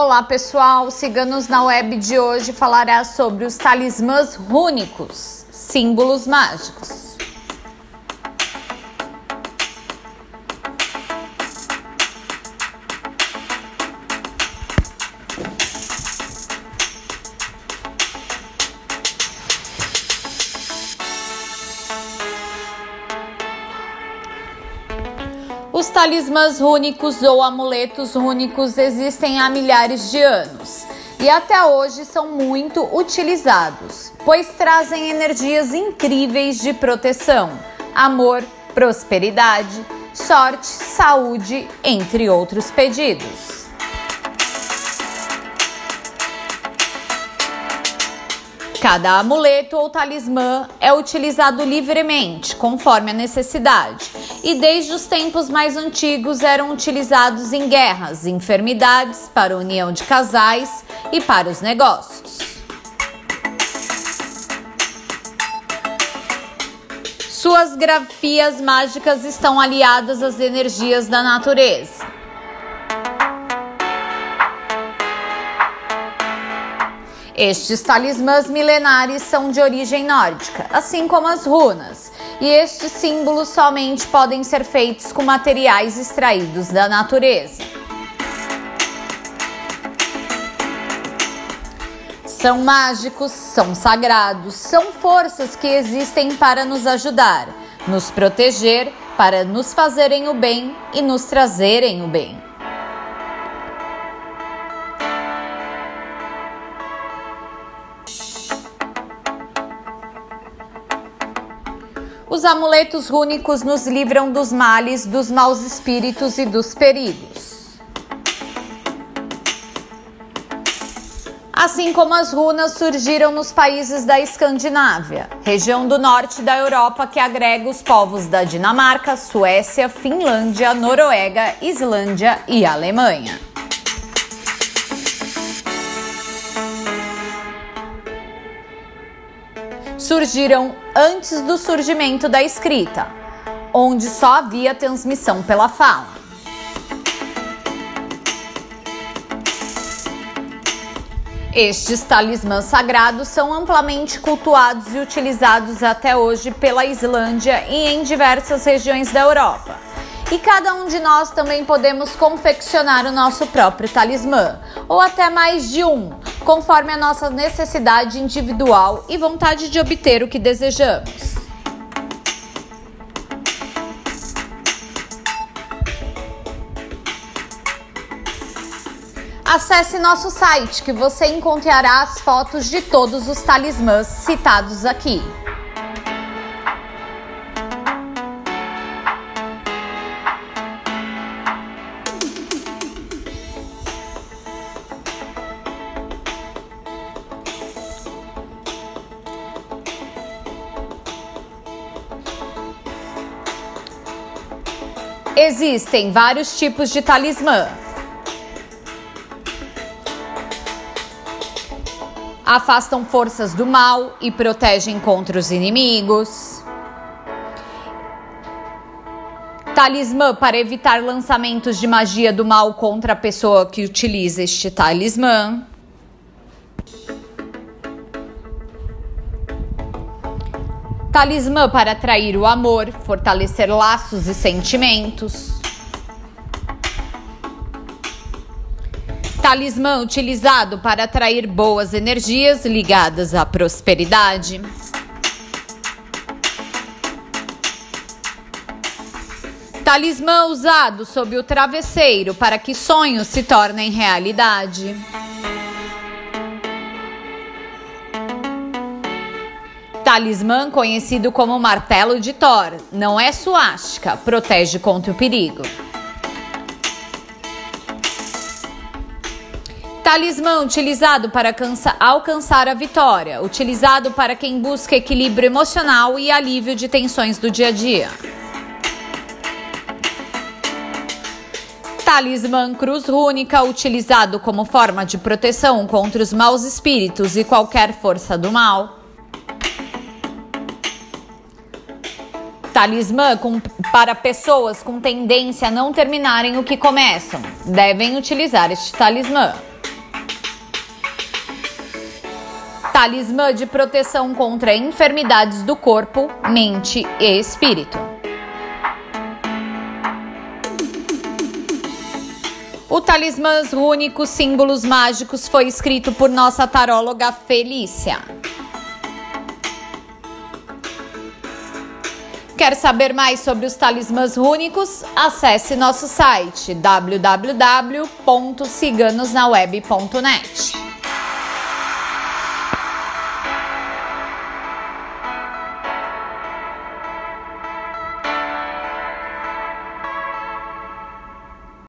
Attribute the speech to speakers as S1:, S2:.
S1: Olá pessoal, siga-nos na web de hoje falará sobre os talismãs rúnicos, símbolos mágicos. Talismãs rúnicos ou amuletos rúnicos existem há milhares de anos e até hoje são muito utilizados, pois trazem energias incríveis de proteção, amor, prosperidade, sorte, saúde, entre outros pedidos. Cada amuleto ou talismã é utilizado livremente, conforme a necessidade, e desde os tempos mais antigos eram utilizados em guerras, enfermidades, para a união de casais e para os negócios. Suas grafias mágicas estão aliadas às energias da natureza. Estes talismãs milenares são de origem nórdica, assim como as runas, e estes símbolos somente podem ser feitos com materiais extraídos da natureza. São mágicos, são sagrados, são forças que existem para nos ajudar, nos proteger, para nos fazerem o bem e nos trazerem o bem. Os amuletos rúnicos nos livram dos males, dos maus espíritos e dos perigos. Assim como as runas surgiram nos países da Escandinávia, região do norte da Europa que agrega os povos da Dinamarca, Suécia, Finlândia, Noruega, Islândia e Alemanha. surgiram antes do surgimento da escrita, onde só havia transmissão pela fala. Estes talismãs sagrados são amplamente cultuados e utilizados até hoje pela Islândia e em diversas regiões da Europa. E cada um de nós também podemos confeccionar o nosso próprio talismã, ou até mais de um, conforme a nossa necessidade individual e vontade de obter o que desejamos. Acesse nosso site que você encontrará as fotos de todos os talismãs citados aqui. Existem vários tipos de talismã. Afastam forças do mal e protegem contra os inimigos. Talismã para evitar lançamentos de magia do mal contra a pessoa que utiliza este talismã. Talismã para atrair o amor, fortalecer laços e sentimentos. Talismã utilizado para atrair boas energias ligadas à prosperidade. Talismã usado sob o travesseiro para que sonhos se tornem realidade. Talismã conhecido como martelo de Thor. Não é suástica, protege contra o perigo. Talismã utilizado para alcançar a vitória, utilizado para quem busca equilíbrio emocional e alívio de tensões do dia a dia. Talismã Cruz Rúnica, utilizado como forma de proteção contra os maus espíritos e qualquer força do mal. Talismã com, para pessoas com tendência a não terminarem o que começam. Devem utilizar este talismã. Talismã de proteção contra enfermidades do corpo, mente e espírito. O talismãs Únicos Símbolos Mágicos foi escrito por nossa taróloga Felícia. Quer saber mais sobre os talismãs rúnicos? Acesse nosso site www.ciganosnaweb.net.